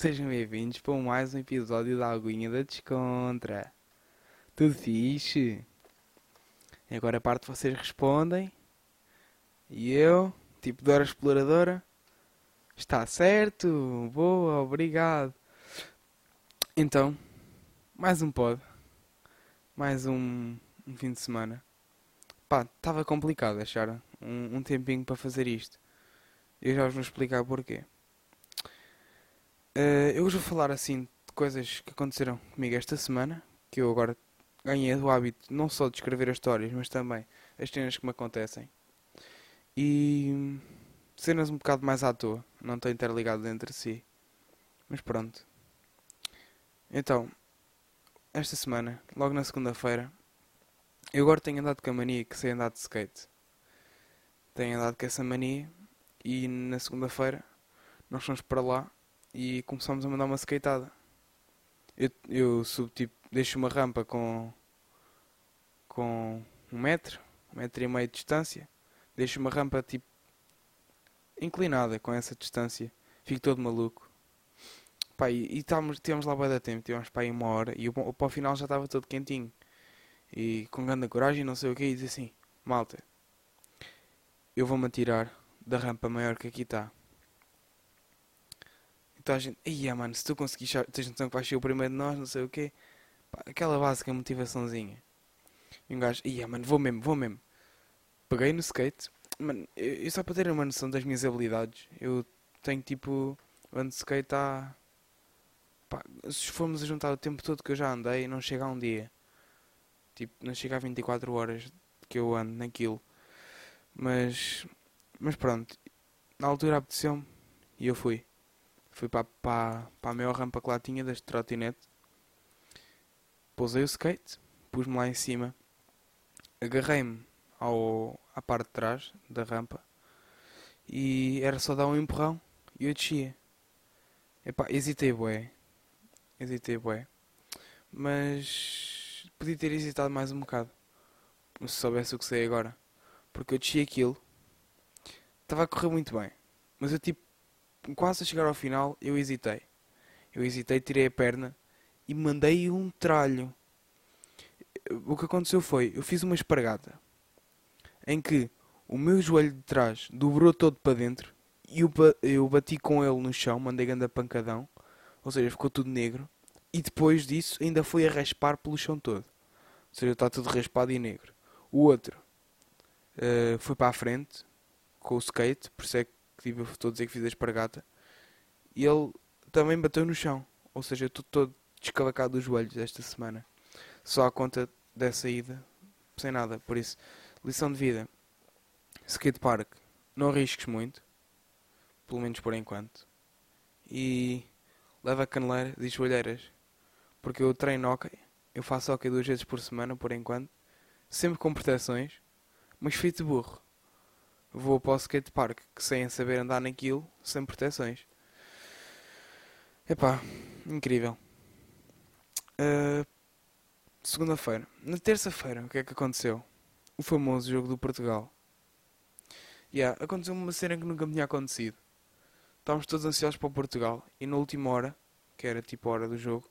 Sejam bem-vindos para mais um episódio da Aguinha da Descontra. Tudo fixe? E agora a parte vocês respondem. E eu, tipo Dora Exploradora, está certo, boa, obrigado. Então, mais um pod. Mais um, um fim de semana. Pá, estava complicado achar um, um tempinho para fazer isto. Eu já vos vou explicar porquê. Uh, eu hoje vou falar assim de coisas que aconteceram comigo esta semana, que eu agora ganhei o hábito não só de escrever as histórias, mas também as cenas que me acontecem. E cenas um bocado mais à toa, não estão interligadas entre si. Mas pronto. Então, esta semana, logo na segunda-feira, eu agora tenho andado com a mania que sei andar de skate. Tenho andado com essa mania e na segunda-feira nós fomos para lá e começamos a mandar uma skateada. Eu, eu subo tipo, deixo uma rampa com com um metro, um metro e meio de distância, deixo uma rampa tipo inclinada com essa distância, fico todo maluco. Pá, e, tivemos lá bem da tempo, tivemos para aí uma hora e o final já estava todo quentinho. E com grande coragem, não sei o que, e disse assim: Malta, eu vou-me atirar da rampa maior que aqui está. Então a gente, ia mano, se tu conseguires, tens noção que vais ser o primeiro de nós, não sei o quê. Pá, aquela básica motivaçãozinha. E um gajo, ia mano, vou mesmo, vou mesmo. Peguei no skate, mano, eu, eu só para ter uma noção das minhas habilidades, eu tenho tipo, ando de skate há. Pá, se formos a juntar o tempo todo que eu já andei, não chega a um dia. Tipo, não chega a 24 horas que eu ando naquilo. Mas, mas pronto, na altura apeteceu-me e eu fui. Fui para, para, para a maior rampa que lá tinha deste trotinete. Pousei o skate, pus-me lá em cima, agarrei-me ao, à parte de trás da rampa e era só dar um empurrão e eu descia. Epá, hesitei bué. Hesitei bué. Mas podia ter hesitado mais um bocado. Se soubesse o que sei agora. Porque eu desci aquilo. Estava a correr muito bem. Mas eu tipo, quase a chegar ao final, eu hesitei. Eu hesitei, tirei a perna e mandei um tralho. O que aconteceu foi, eu fiz uma espargata em que o meu joelho de trás dobrou todo para dentro e eu, eu bati com ele no chão, mandei grande pancadão, ou seja, ficou tudo negro. E depois disso ainda foi a raspar pelo chão todo. Ou seja, está tudo raspado e negro. O outro uh, foi para a frente com o skate, por isso é que tipo, estou a dizer que fiz a espargata. E ele também bateu no chão. Ou seja, eu estou todo descalacado dos joelhos esta semana. Só a conta dessa ida, sem nada. Por isso, Lição de vida. Skatepark. Não arrisques muito. Pelo menos por enquanto. E leva caneleiras e joelheiras. Porque eu treino ok. Eu faço ok duas vezes por semana por enquanto. Sempre com proteções. Mas feito burro. Vou para o skatepark que sem saber andar naquilo, sem proteções. Epá, incrível. Uh, Segunda-feira. Na terça-feira, o que é que aconteceu? o famoso jogo do Portugal. Yeah, aconteceu uma cena que nunca me tinha acontecido. Estávamos todos ansiosos para o Portugal e na última hora, que era tipo a hora do jogo,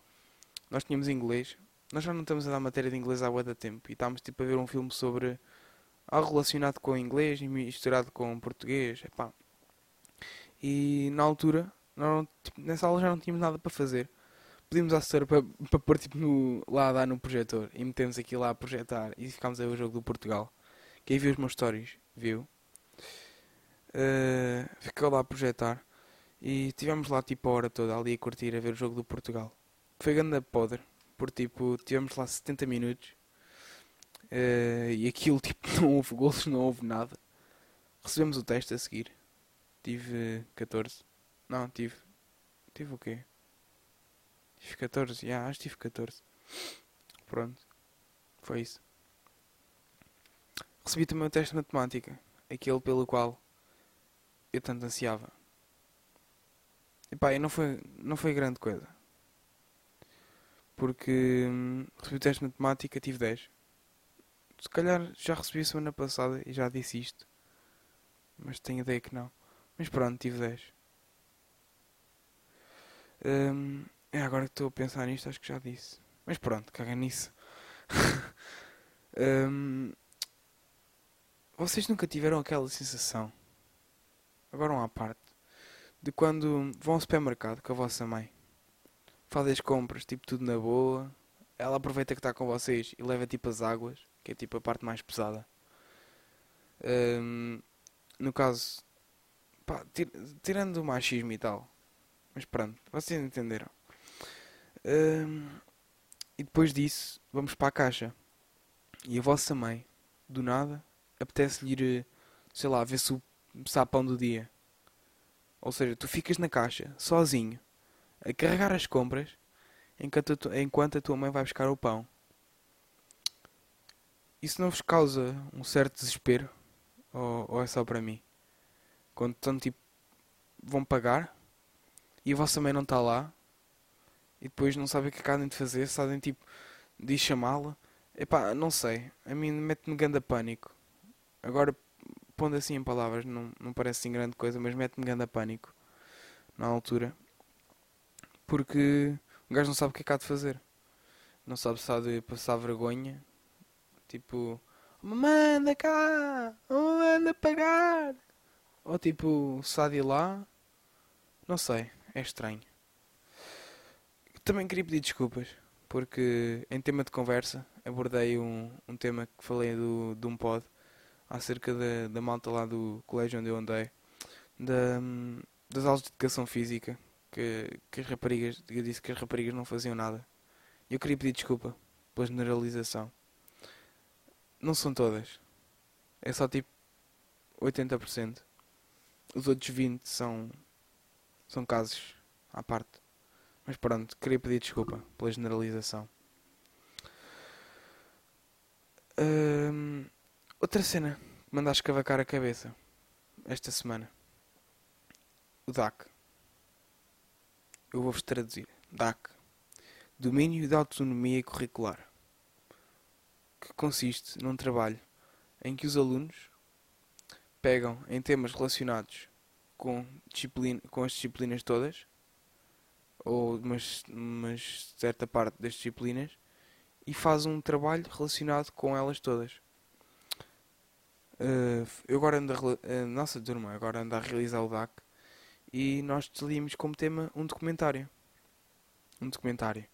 nós tínhamos inglês. Nós já não estamos a dar matéria de inglês há muito tempo e estávamos tipo a ver um filme sobre algo relacionado com o inglês e misturado com o português. Epá. E na altura, nós, tipo, nessa aula já não tínhamos nada para fazer pedimos à assessora para, para pôr tipo no, lá a dar no projetor e metemos aqui lá a projetar e ficámos a ver o jogo do Portugal. Quem viu os meus stories viu. Uh, ficou lá a projetar e tivemos lá tipo a hora toda ali a curtir a ver o jogo do Portugal. Foi grande podre, por tipo, tivemos lá 70 minutos uh, e aquilo tipo não houve gols, não houve nada. Recebemos o teste a seguir. Tive 14. Não, tive. Tive o quê? Tive 14, yeah, acho que tive 14. Pronto. Foi isso. Recebi também o teste de matemática. Aquele pelo qual eu tanto ansiava. E e não foi, não foi grande coisa. Porque hum, recebi o teste de matemática, tive 10. Se calhar já recebi a semana passada e já disse isto. Mas tenho ideia que não. Mas pronto, tive 10. Hum, é agora que estou a pensar nisto, acho que já disse. Mas pronto, caga nisso. Hum, vocês nunca tiveram aquela sensação, agora uma parte, de quando vão ao supermercado com a vossa mãe, fazem as compras, tipo tudo na boa, ela aproveita que está com vocês e leva tipo as águas, que é tipo a parte mais pesada. Hum, no caso, pá, tir- tirando o machismo e tal, mas pronto, vocês entenderam. Hum, e depois disso, vamos para a caixa. E a vossa mãe, do nada, apetece-lhe ir, eh, sei lá, ver se o se há pão do dia. Ou seja, tu ficas na caixa, sozinho, a carregar as compras, enquanto a, enquanto a tua mãe vai buscar o pão. Isso não vos causa um certo desespero? Ou, ou é só para mim? Quando estão tipo, vão pagar e a vossa mãe não está lá e depois não sabem o que acabam de fazer, sabem tipo de chamá-la. Epá, não sei, a mim mete-me grande pânico. Agora, pondo assim em palavras, não, não parece assim grande coisa, mas mete-me grande pânico na altura. Porque o gajo não sabe o que é que há de fazer. Não sabe se há de passar vergonha. Tipo, manda cá, manda pagar. Ou tipo, ir lá. Não sei, é estranho. Também queria pedir desculpas, porque em tema de conversa abordei um, um tema que falei do, de um pod acerca da, da malta lá do colégio onde eu andei, da, das aulas de educação física, que, que as raparigas, eu disse que as raparigas não faziam nada. Eu queria pedir desculpa pela generalização. Não são todas. É só tipo 80%. Os outros 20 são são casos à parte. Mas pronto, queria pedir desculpa pela generalização. Hum, outra cena que manda a escavacar a cabeça esta semana. O DAC. Eu vou-vos traduzir. DAC. Domínio da Autonomia Curricular. Que consiste num trabalho em que os alunos pegam em temas relacionados com, disciplina, com as disciplinas todas, ou umas, umas certa parte das disciplinas, e faz um trabalho relacionado com elas todas. Uh, eu agora ando a, a nossa turma agora anda a realizar o DAC e nós decidimos como tema um documentário. Um documentário.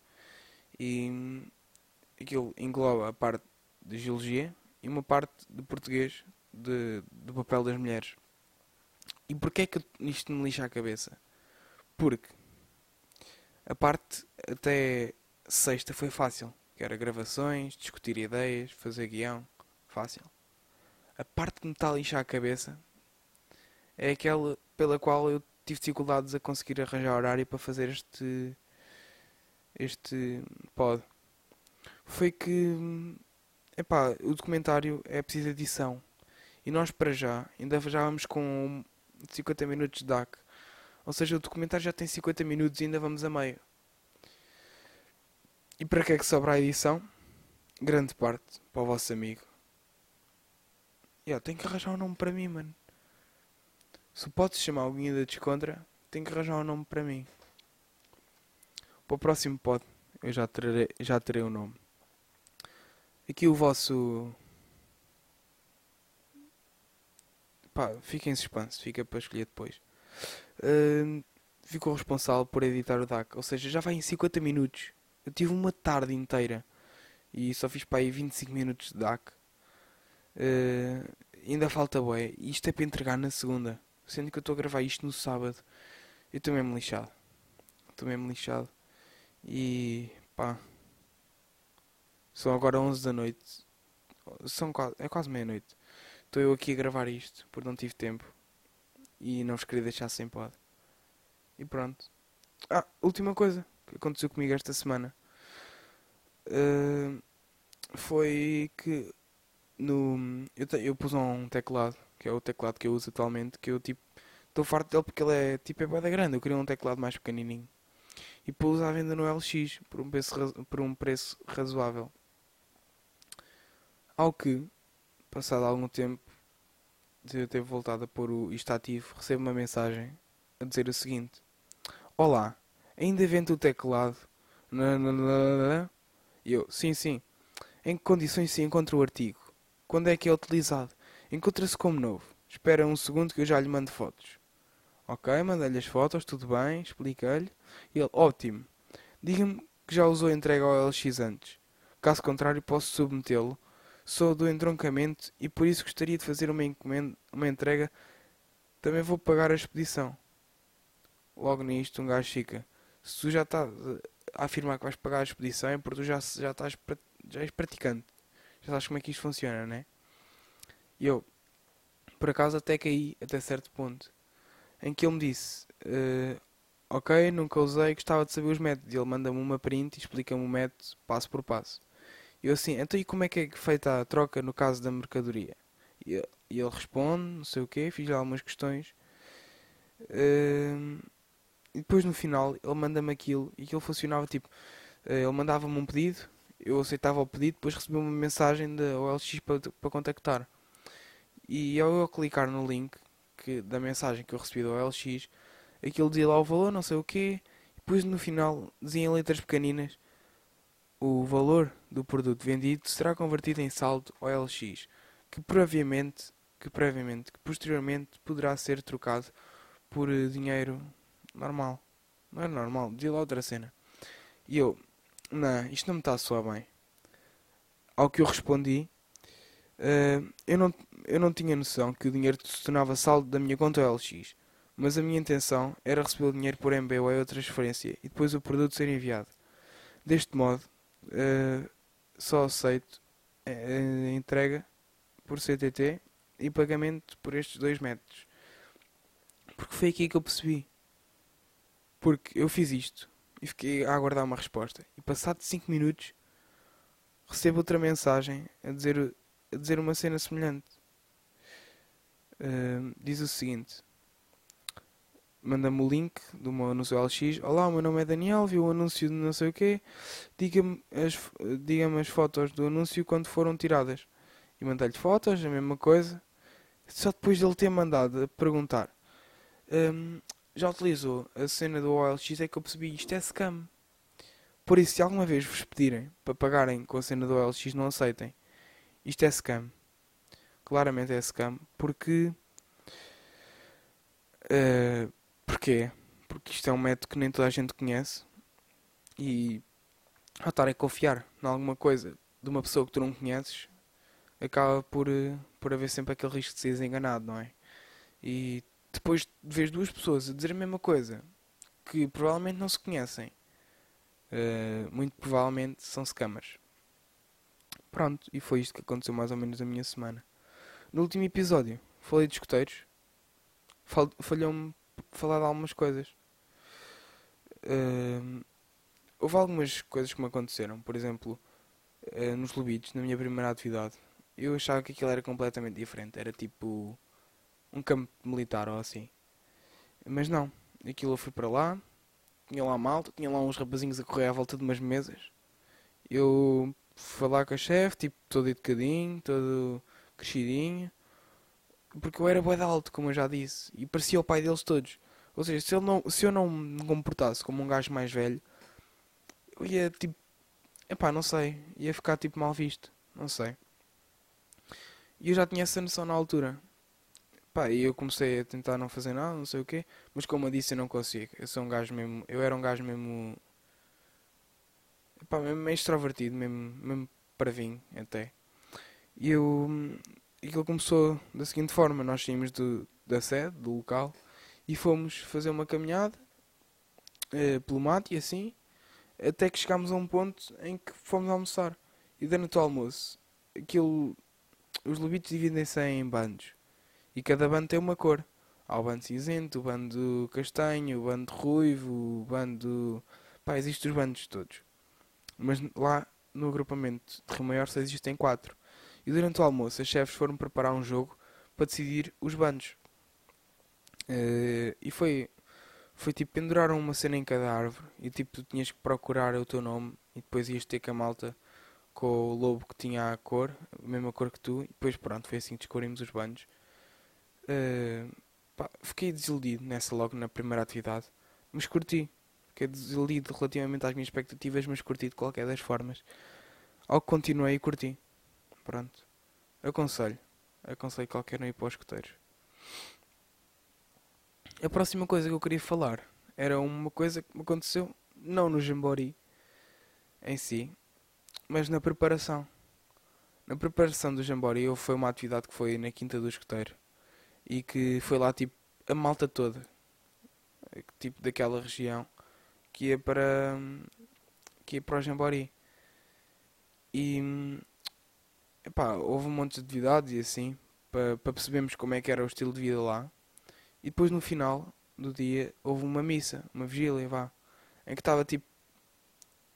E hum, aquilo engloba a parte de geologia e uma parte de português de, do papel das mulheres. E porquê é que isto me lixa a cabeça? Porque a parte até sexta foi fácil. Que era gravações, discutir ideias, fazer guião. Fácil. A parte que me está a lixar a cabeça é aquela pela qual eu tive dificuldades a conseguir arranjar horário para fazer este este pod. Foi que epá, o documentário é preciso edição. E nós para já ainda já vamos com 50 minutos de DAC. Ou seja, o documentário já tem 50 minutos e ainda vamos a meio. E para que é que sobra a edição? Grande parte para o vosso amigo. Yeah, tem que arranjar um nome para mim, mano. Se pode se chamar alguém da Descontra, tem que arranjar um nome para mim. Para o próximo pod, eu já terei, já terei o nome. Aqui o vosso. Pá, fica em suspense, fica para escolher depois. Ahm, ficou responsável por editar o DAC, ou seja, já vai em 50 minutos. Eu tive uma tarde inteira e só fiz para aí 25 minutos de DAC. Ah, ainda falta bué. E Isto é para entregar na segunda. Sendo que eu estou a gravar isto no sábado. Eu estou mesmo lixado. Estou mesmo lixado. E pá. São agora 11 da noite. São quase, é quase meia-noite. Estou eu aqui a gravar isto porque não tive tempo. E não vos queria deixar sem pod. E pronto. Ah, última coisa que aconteceu comigo esta semana. Ah, foi que no eu, te- eu pus um teclado, que é o teclado que eu uso atualmente, que eu tipo estou farto dele porque ele é tipo é bué da grande, eu queria um teclado mais pequenininho. E pus à venda no LX por um preço, por um preço razoável. Ao que, passado algum tempo de eu ter voltado a pôr o isto ativo, recebo uma mensagem a dizer o seguinte: Olá, Ainda vende o teclado. E eu, sim, sim. Em que condições se encontra o artigo? Quando é que é utilizado? Encontra-se como novo. Espera um segundo que eu já lhe mando fotos. Ok, mandei-lhe as fotos, tudo bem, expliquei-lhe. E ele, ótimo. Diga-me que já usou entrega ao LX antes. Caso contrário, posso submetê-lo. Sou do entroncamento e por isso gostaria de fazer uma encomenda, uma entrega. Também vou pagar a expedição. Logo nisto, um gajo fica. Se tu já estás a afirmar que vais pagar a expedição, é porque tu já, já estás já és praticante. Já sabes como é que isto funciona, né? E eu, por acaso, até caí até certo ponto. Em que ele me disse: uh, Ok, nunca usei, gostava de saber os métodos. E ele manda-me uma print e explica-me o método passo por passo. Eu assim, então e como é que é feita a troca no caso da mercadoria? E, e ele responde, não sei o quê, fiz algumas questões. Uh, e depois no final ele manda-me aquilo e aquilo funcionava tipo, uh, ele mandava-me um pedido, eu aceitava o pedido, depois recebia uma mensagem da OLX para, para contactar. E ao eu clicar no link que, da mensagem que eu recebi da OLX, aquilo dizia lá o valor, não sei o quê, e depois no final dizia em letras pequeninas o valor do produto vendido será convertido em saldo OLX, que previamente, que previamente, que posteriormente poderá ser trocado por eh, dinheiro normal. Não é normal, dizia lá outra cena. E eu, não, isto não me está a soar bem. Ao que eu respondi, uh, eu, não, eu não tinha noção que o dinheiro se tornava saldo da minha conta OLX, mas a minha intenção era receber o dinheiro por MBWay ou transferência e depois o produto ser enviado. Deste modo, uh, só aceito entrega por CTT e pagamento por estes dois métodos. Porque foi aqui que eu percebi. Porque eu fiz isto e fiquei a aguardar uma resposta. E passado 5 minutos recebo outra mensagem a dizer, a dizer uma cena semelhante. Uh, diz o seguinte: manda-me o link do meu anúncio LX. Olá, o meu nome é Daniel, vi o anúncio de não sei o quê. Diga-me as, diga as fotos do anúncio quando foram tiradas. E mandei-lhe fotos, a mesma coisa. Só depois dele ter mandado a perguntar. Um, já utilizou a cena do OLX é que eu percebi isto é scam. Por isso, se alguma vez vos pedirem para pagarem com a cena do OLX, não aceitem. Isto é scam. Claramente é scam. Porque. Uh, porquê? Porque isto é um método que nem toda a gente conhece. E ao estar a confiar em alguma coisa de uma pessoa que tu não conheces, acaba por, eh, por haver sempre aquele risco de seres enganado, não é? E depois de ver duas pessoas a dizer a mesma coisa, que provavelmente não se conhecem, uh, muito provavelmente são scammers. Pronto, e foi isto que aconteceu mais ou menos a minha semana. No último episódio, falei de escuteiros. Fal Falhou-me falar de algumas coisas. Uh, houve algumas coisas que me aconteceram. Por exemplo, uh, nos Lubitos, na minha primeira atividade, eu achava que aquilo era completamente diferente. Era tipo um campo militar ou assim. Mas não, aquilo eu fui para lá, tinha lá malta, tinha lá uns rapazinhos a correr à volta de umas mesas. Eu fui lá com a chefe, tipo, todo educadinho, todo crescidinho. Porque eu era bué de alto, como eu já disse, e parecia o pai deles todos. Ou seja, se, ele não, se eu não me comportasse como um gajo mais velho, eu ia tipo. Epá, não sei. Ia ficar tipo mal visto. Não sei. E eu já tinha essa noção na altura. Pá, e eu comecei a tentar não fazer nada, não sei o quê. Mas como eu disse, eu não consigo. Eu sou um gajo mesmo. Eu era um gajo mesmo. Pá, mesmo extrovertido, mesmo, mesmo vinho até. E eu. Aquilo começou da seguinte forma: nós saímos do, da sede, do local, e fomos fazer uma caminhada eh, pelo mato e assim, até que chegámos a um ponto em que fomos almoçar. E durante o almoço, aquilo. Os lobitos dividem-se em bandos. E cada bando tem uma cor. Há o bando cinzento, o bando castanho, o bando ruivo, o bando. Pá, existem os bandos todos. Mas lá no agrupamento de Rio Maior só existem quatro. E durante o almoço, as chefes foram preparar um jogo para decidir os bandos. Uh, e foi. Foi tipo, penduraram uma cena em cada árvore e tipo, tu tinhas que procurar o teu nome e depois ias ter com a malta com o lobo que tinha a cor, a mesma cor que tu, e depois pronto, foi assim que descobrimos os bandos. Uh, pá, fiquei desiludido nessa logo na primeira atividade, mas curti. Fiquei desiludido relativamente às minhas expectativas, mas curti de qualquer das formas. Ao que continuei e curti. Pronto. Aconselho. Aconselho qualquer um ir para os escuteiros. A próxima coisa que eu queria falar era uma coisa que me aconteceu, não no Jambori em si, mas na preparação. Na preparação do Jambori foi uma atividade que foi na Quinta do Escoteiro e que foi lá tipo a malta toda, tipo daquela região, que ia para que ia para o Jambori. E epá, houve um monte de atividades e assim, para, percebermos como é que era o estilo de vida lá. E depois no final do dia houve uma missa, uma vigília, vá, em que estava tipo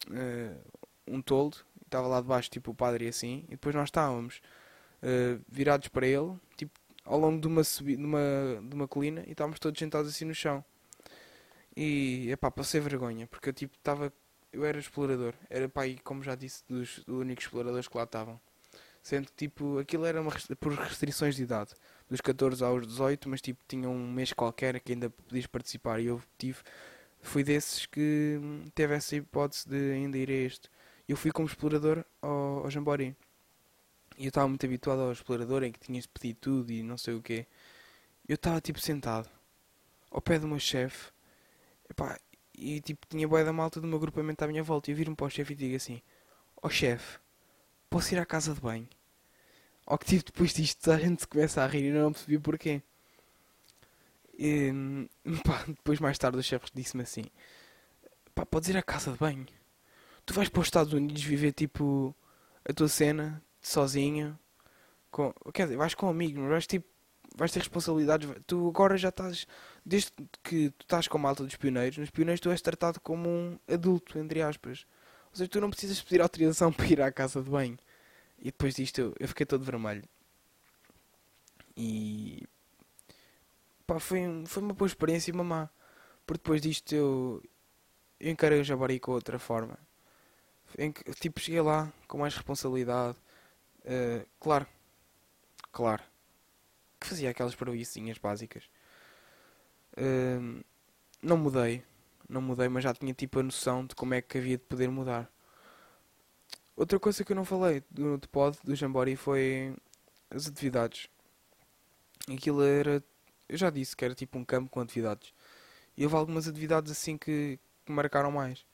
uh, um toldo, estava lá debaixo tipo o padre e assim, e depois nós estávamos uh, virados para ele, tipo ao longo de uma, subi de uma, de uma colina, e estávamos todos sentados assim no chão. E, epá, passei vergonha, porque eu tipo estava, eu era explorador, era pá, como já disse, dos, dos únicos exploradores que lá estavam. Sendo que tipo, aquilo era uma, por restrições de idade, dos 14 aos 18, mas tipo, tinha um mês qualquer que ainda podias participar, e eu tive fui desses que hum, teve essa hipótese de ainda ir a este. Eu fui como explorador ao, ao Jambori. E eu estava muito habituado ao explorador em que tinhas de pedir tudo e não sei o quê. Eu estava tipo sentado ao pé do meu chefe e tipo tinha boia da malta do meu grupamento à minha volta. E eu viro-me para o chefe e digo assim: Ó oh, chefe, posso ir à casa de banho? Ao que tipo depois disto a gente começa a rir e não percebi porquê. E, pá, depois mais tarde o chefe disse-me assim: pá, podes ir à casa de banho. Tu vais para os Estados Unidos viver tipo a tua cena sozinho. Com, quer dizer, vais com amigos, mas vais tipo. Vais ter responsabilidades. Tu agora já estás. Desde que tu estás com a malta dos pioneiros, nos pioneiros tu és tratado como um adulto, entre aspas. Ou seja, tu não precisas pedir autorização para ir à casa de banho. E depois disto eu, eu fiquei todo vermelho. E pá, foi, foi uma boa experiência e uma má. Porque depois disto eu, eu encarei o Jabari com outra forma. Em que, tipo, cheguei lá com mais responsabilidade. Uh, claro, claro, que fazia aquelas paroicinhas básicas. Uh, não mudei, não mudei, mas já tinha tipo a noção de como é que havia de poder mudar. Outra coisa que eu não falei do, do pod, do Jambori, foi as atividades. Aquilo era eu já disse que era tipo um campo com atividades. E houve algumas atividades assim que, que marcaram mais.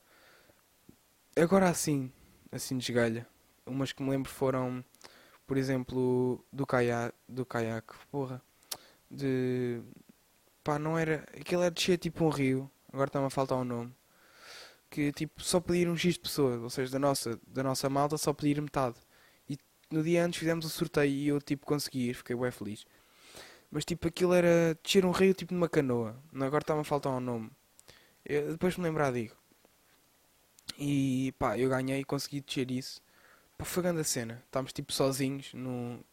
Agora assim, assim de esgalha. Umas que me lembro foram, por exemplo, do caiaque, do caiaque, porra. De pá, não era. Aquilo era descer tipo um rio, agora está-me a faltar um nome. Que tipo só pedir um X de pessoas, ou seja, da nossa, da nossa malta só pedir metade. E no dia antes fizemos o sorteio e eu tipo consegui ir, fiquei bem feliz. Mas tipo, aquilo era descer um rio tipo numa canoa. Agora está-me a faltar um nome. Eu, depois me lembrar digo. E pá, eu ganhei e consegui descer isso. Pá, foi grande a cena. Estávamos tipo sozinhos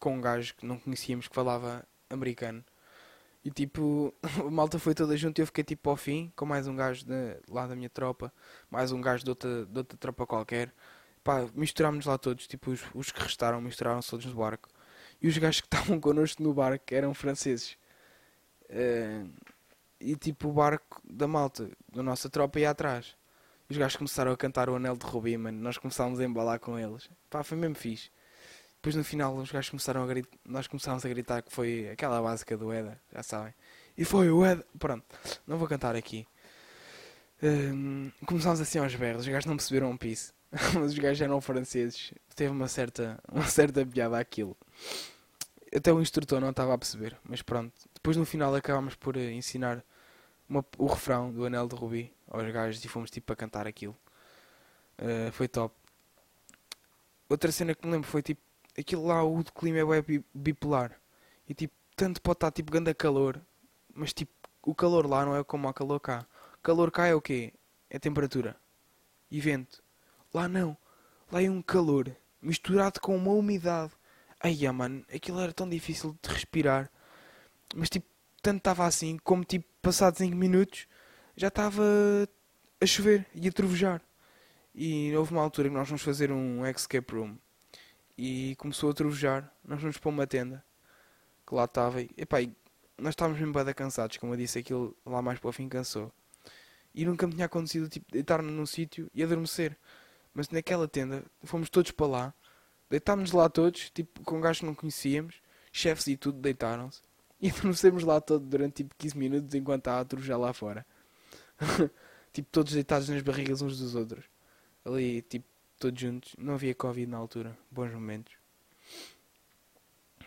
com um gajo que não conhecíamos que falava americano. E tipo, a malta foi toda junto e eu fiquei tipo ao fim, com mais um gajo de, lá da minha tropa, mais um gajo de outra, de outra tropa qualquer. Pá, misturámos lá todos, tipo, os, os que restaram misturaram-se todos no barco e os gajos que estavam connosco no barco eram franceses. Uh, e tipo o barco da malta, da nossa tropa ia atrás. Os gajos começaram a cantar o Anel de Rubi, mano. Nós começámos a embalar com eles. Pá, foi mesmo fixe. Depois no final os gajos começaram a gritar, nós começámos a gritar que foi aquela básica do Eda, já sabem. E foi o Eda, pronto, não vou cantar aqui. Um, começámos assim aos berros, os gajos não perceberam um piso. Mas os gajos eram franceses. Teve uma certa, uma certa piada aquilo até o instrutor não estava a perceber, mas pronto. Depois no final acabámos por eh, ensinar uma, o refrão do Anel de Rubi aos gajos e fomos tipo a cantar aquilo. Uh, foi top. Outra cena que me lembro foi tipo, aquilo lá, o clima é bipolar. E tipo, tanto pode estar tipo ganda calor, mas tipo, o calor lá não é como o calor cá. O calor cá é o quê? É temperatura e vento. Lá não. Lá é um calor misturado com uma umidade Ai, ah, mano, aquilo era tão difícil de respirar. Mas tipo, tanto estava assim, como tipo, passados 5 minutos, já estava a chover e a trovejar. E houve uma altura que nós fomos fazer um escape room. E começou a trovejar. Nós fomos para uma tenda. Que lá estava. E epá, nós estávamos mesmo bem cansados. Como eu disse, aquilo lá mais para o fim cansou. e nunca me tinha acontecido tipo, deitar-me num sítio e adormecer. Mas naquela tenda, fomos todos para lá, deitámos lá todos, tipo, com um gajo que não conhecíamos, chefes e tudo deitaram-se, e adormecemos lá todo durante tipo 15 minutos enquanto a Atro já lá fora. tipo, todos deitados nas barrigas uns dos outros. Ali, tipo, todos juntos. Não havia Covid na altura. Bons momentos.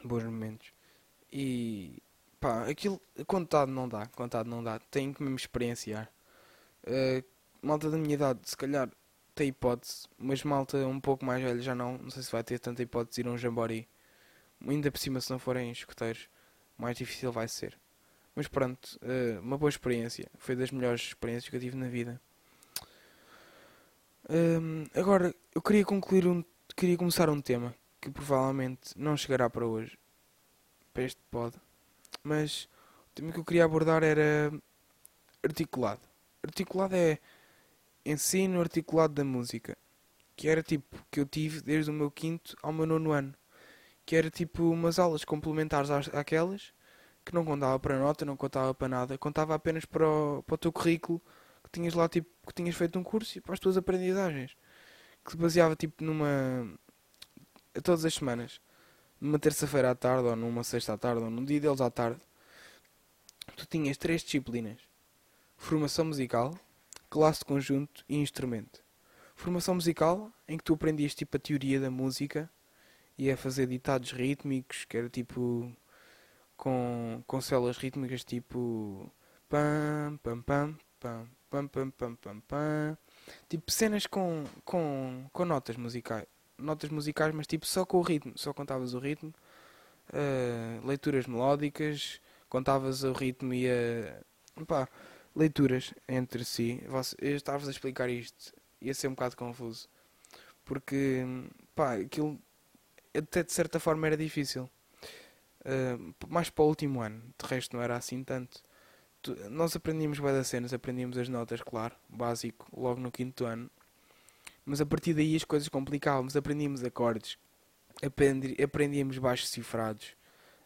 Bons momentos. E pá, aquilo contado não dá, contado não dá. Tenho que mesmo experienciar. Uh, malta da minha idade, se calhar tem hipótese, mas malta um pouco mais velha já não. Não sei se vai ter tanta hipótese de ir a um jambori. Ainda por cima, se não forem escuteiros, mais difícil vai ser. Mas pronto, uh, uma boa experiência. Foi das melhores experiências que eu tive na vida. Um, agora, eu queria concluir um. Queria começar um tema que provavelmente não chegará para hoje. Para este pod. Mas o tema que eu queria abordar era articulado. Articulado é ensino articulado da música. Que era tipo que eu tive desde o meu quinto ao meu nono ano. Que era tipo umas aulas complementares àquelas que não contava para nota, não contava para nada, contava apenas para o, para o teu currículo que tinhas lá tipo que tinhas feito um curso e para as tuas aprendizagens. Que se baseava tipo numa. todas as semanas. Numa terça-feira à tarde, ou numa sexta à tarde, ou num dia deles à tarde. Tu tinhas três disciplinas: formação musical, classe de conjunto e instrumento. Formação musical, em que tu aprendias tipo a teoria da música e a fazer ditados rítmicos, que era tipo com, com células rítmicas tipo pam pam pam pam pam pam pam pam pam. Tipo cenas com, com, com notas musicais notas musicais mas tipo só com o ritmo só contavas o ritmo. Uh, leituras melódicas contavas o ritmo e a pá, leituras entre si. Eu estava a explicar isto ia ser um bocado confuso porque pá, aquilo até de certa forma era difícil. Uh, mais para o último ano, de resto não era assim tanto. Nós aprendíamos bem das cenas, aprendíamos as notas, claro, básico, logo no quinto ano. Mas a partir daí as coisas complicávamos, aprendíamos acordes, aprendi, aprendíamos baixos cifrados,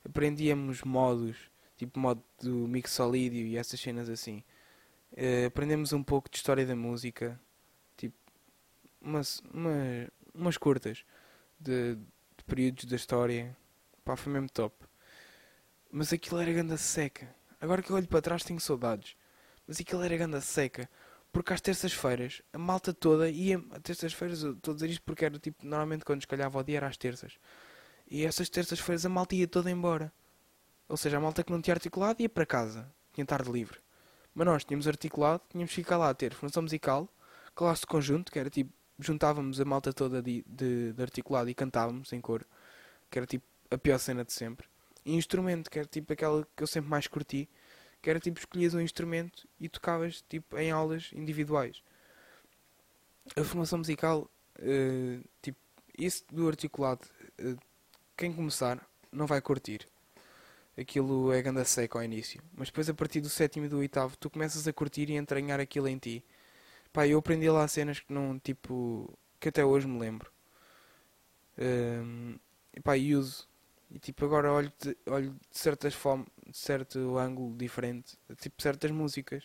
aprendíamos modos, tipo modo do mixolídio e essas cenas assim. Uh, aprendemos um pouco de história da música, tipo umas, umas, umas curtas de, de períodos da história. Pá, foi mesmo top. Mas aquilo era ganda seca. Agora que eu olho para trás tenho saudades. Mas aquilo era ganda seca. Porque às terças-feiras, a malta toda ia. Às terças-feiras, estou a dizer isto porque era tipo. Normalmente quando escalhava o dia era às terças. E essas terças-feiras a malta ia toda embora. Ou seja, a malta que não tinha articulado ia para casa. Tinha tarde livre. Mas nós tínhamos articulado, tínhamos que ficar lá a ter formação musical, classe de conjunto, que era tipo. Juntávamos a malta toda de, de, de articulado e cantávamos em cor. Que era tipo a pior cena de sempre instrumento, que era tipo aquela que eu sempre mais curti, que era tipo escolhias um instrumento e tocavas tipo em aulas individuais. A formação musical, uh, tipo, isso do articulado, uh, quem começar não vai curtir. Aquilo é ganda seco ao início. Mas depois a partir do sétimo e do oitavo tu começas a curtir e a entranhar aquilo em ti. Pá, eu aprendi lá cenas que não, tipo, que até hoje me lembro. Um, ehm, e pá, e uso e tipo, agora olho de, olho de certas formas, de certo ângulo diferente, tipo certas músicas.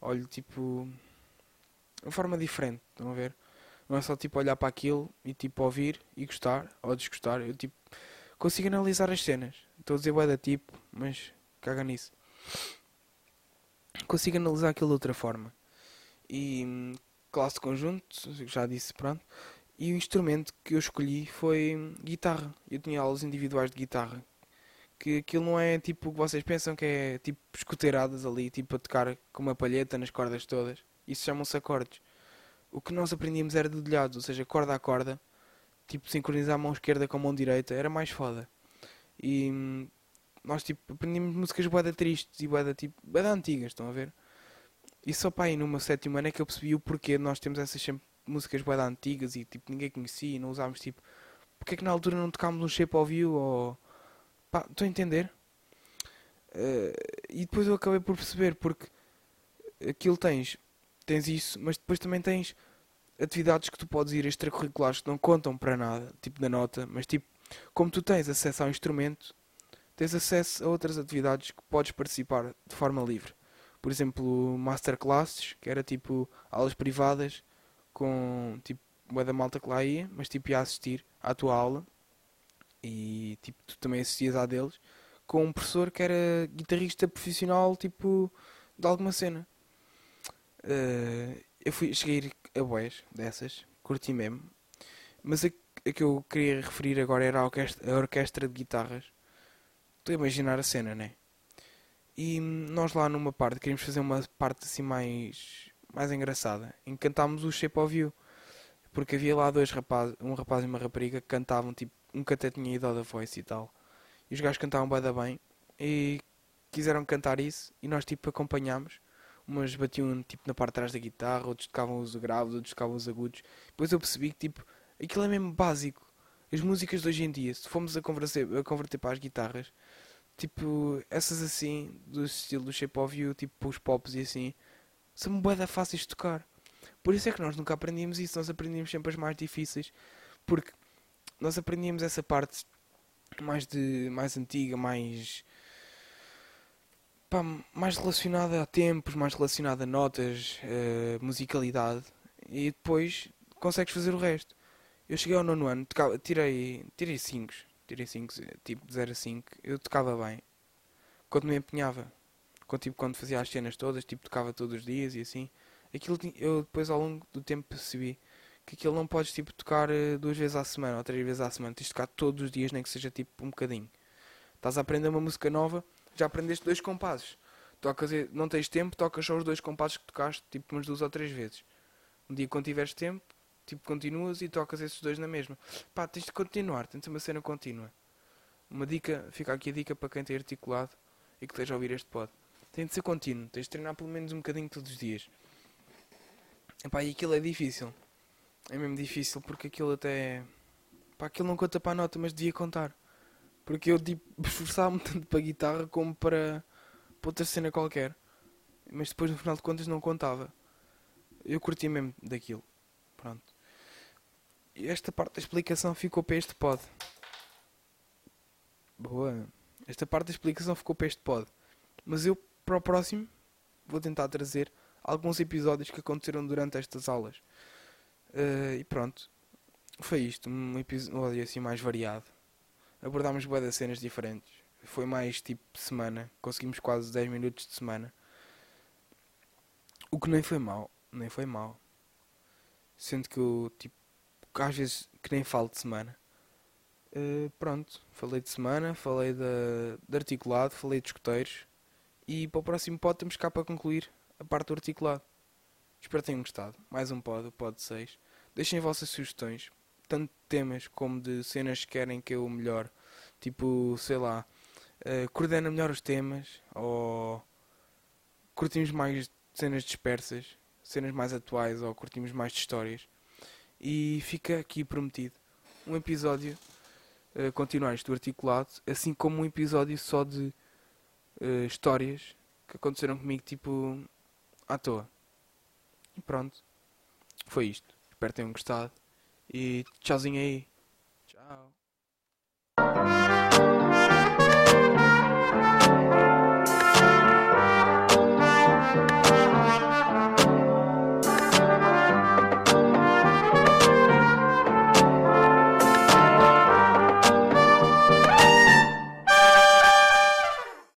Olho tipo uma forma diferente, estão a ver? Não é só tipo olhar para aquilo e tipo ouvir e gostar ou desgostar. Eu tipo consigo analisar as cenas. Estou a dizer bué da tipo, mas caga nisso. Consigo analisar aquilo de outra forma. E hum, classe de conjunto, já disse, pronto. E o instrumento que eu escolhi foi guitarra. Eu tinha aulas individuais de guitarra. Que aquilo não é tipo o que vocês pensam que é tipo escoteiradas ali, tipo a tocar com uma palheta nas cordas todas. Isso chamam-se acordes. O que nós aprendíamos era dedilhados, ou seja, corda a corda, tipo sincronizar a mão esquerda com a mão direita, era mais foda. E hum, nós tipo aprendíamos músicas boeda tristes e boeda tipo boeda antigas, estão a ver? E só para aí numa sétima ano é que eu percebi o porquê de nós temos essas sempre músicas bem antigas e tipo ninguém conhecia e não usávamos tipo porque é que na altura não tocámos um shape of you ou pá, estou a entender? Uh, e depois eu acabei por perceber porque aquilo tens tens isso, mas depois também tens atividades que tu podes ir extracurriculares que não contam para nada, tipo da nota, mas tipo, como tu tens acesso ao instrumento, tens acesso a outras atividades que podes participar de forma livre. Por exemplo, masterclasses, que era tipo aulas privadas com tipo uma da malta que lá ia, mas tipo ia assistir à tua aula e tipo tu também assistias à deles com um professor que era guitarrista profissional tipo de alguma cena. Uh, eu fui, cheguei a boés dessas, curti mesmo, mas a, a, que eu queria referir agora era a orquestra, a orquestra de guitarras. Estou a imaginar a cena, né? E nós lá numa parte queríamos fazer uma parte assim mais, mais engraçada, em que cantámos o Shape of You. Porque havia lá dois rapazes, um rapaz e uma rapariga que cantavam, tipo, um que até tinha ido da voice e tal. E os gajos cantavam bem da bem e quiseram cantar isso e nós tipo acompanhámos. Umas batiam tipo na parte de trás da guitarra, outros tocavam os graves, outros tocavam os agudos. Depois eu percebi que tipo, aquilo é mesmo básico. As músicas de hoje em dia, se formos a converter, a converter para as guitarras, tipo, essas assim, do estilo do Shape of You, tipo os pops e assim, são bué fáceis de tocar. Por isso é que nós nunca aprendíamos isso, nós aprendíamos sempre as mais difíceis, porque nós aprendíamos essa parte mais de mais antiga, mais pá, mais relacionada a tempos, mais relacionada a notas, uh, musicalidade e depois consegues fazer o resto. Eu cheguei ao nono ano, tocava, tirei tirei 5, tirei 5, tipo de 0 a 5, eu tocava bem. Quando me empenhava, quando, tipo, quando fazia as cenas todas, tipo tocava todos os dias e assim. Aquilo eu depois ao longo do tempo percebi que aquilo não podes tipo tocar eh, duas vezes à semana ou três vezes à semana, tens de tocar todos os dias, nem que seja tipo um bocadinho. Estás a aprender uma música nova, já aprendeste dois compassos. Tocas, não tens tempo, tocas só os dois compassos que tocaste tipo umas duas ou três vezes. Um dia quando tiveres tempo, tipo continuas e tocas esses dois na mesma. Pá, tens de continuar, tens de uma cena contínua. Uma dica, fica aqui a dica para quem tem articulado e que esteja a ouvir este pod. Tem de ser contínuo, tens de treinar pelo menos um bocadinho todos os dias. Epá, e aquilo é difícil. É mesmo difícil porque aquilo até. Pá, aquilo não conta para a nota, mas devia contar. Porque eu tipo, esforçava-me tanto para a guitarra como para, para outra cena qualquer. Mas depois no final de contas não contava. Eu curti mesmo daquilo. Pronto. E esta parte da explicação ficou para este pod. Boa. Esta parte da explicação ficou para este pod. Mas eu, para o próximo, vou tentar trazer alguns episódios que aconteceram durante estas aulas. Uh, e pronto, foi isto, um episódio assim mais variado. Abordámos de cenas diferentes. Foi mais tipo semana, conseguimos quase 10 minutos de semana. O que nem foi mal, nem foi mal. Sendo que eu, tipo, às vezes que nem falo de semana. Uh, pronto, falei de semana, falei de, de articulado, falei de escuteiros. E para o próximo pod temos cá para concluir a parte do articulado. Espero que tenham gostado. Mais um pod, o pod 6. Deixem vossas sugestões, tanto de temas como de cenas que querem que eu melhor. Tipo, sei lá, uh, coordena melhor os temas ou curtimos mais cenas dispersas, cenas mais atuais ou curtimos mais de histórias. E fica aqui prometido um episódio uh, continuar do articulado, assim como um episódio só de uh, histórias que aconteceram comigo, tipo, à toa. E pronto. Foi isto. Espero que tenham gostado. E tchauzinho aí. Tchau.